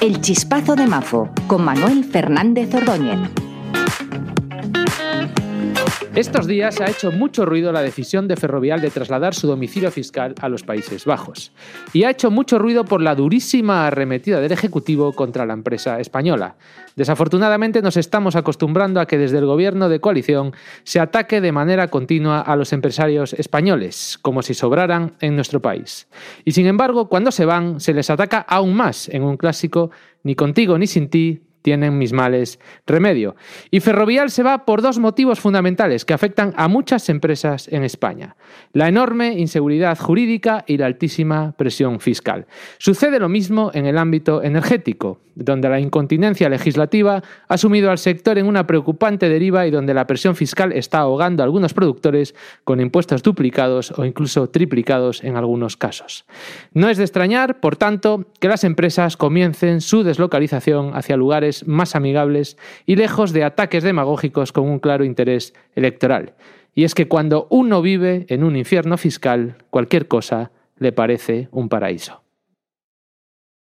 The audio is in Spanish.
El Chispazo de Mafo con Manuel Fernández Ordóñez. Estos días ha hecho mucho ruido la decisión de Ferrovial de trasladar su domicilio fiscal a los Países Bajos. Y ha hecho mucho ruido por la durísima arremetida del Ejecutivo contra la empresa española. Desafortunadamente nos estamos acostumbrando a que desde el gobierno de coalición se ataque de manera continua a los empresarios españoles, como si sobraran en nuestro país. Y sin embargo, cuando se van, se les ataca aún más en un clásico Ni contigo ni sin ti, tienen mis males remedio. Y Ferrovial se va por dos motivos fundamentales que afectan a muchas empresas en España. La enorme inseguridad jurídica y la altísima presión fiscal. Sucede lo mismo en el ámbito energético, donde la incontinencia legislativa ha sumido al sector en una preocupante deriva y donde la presión fiscal está ahogando a algunos productores con impuestos duplicados o incluso triplicados en algunos casos. No es de extrañar, por tanto, que las empresas comiencen su deslocalización hacia lugares más amigables y lejos de ataques demagógicos con un claro interés electoral. Y es que cuando uno vive en un infierno fiscal, cualquier cosa le parece un paraíso.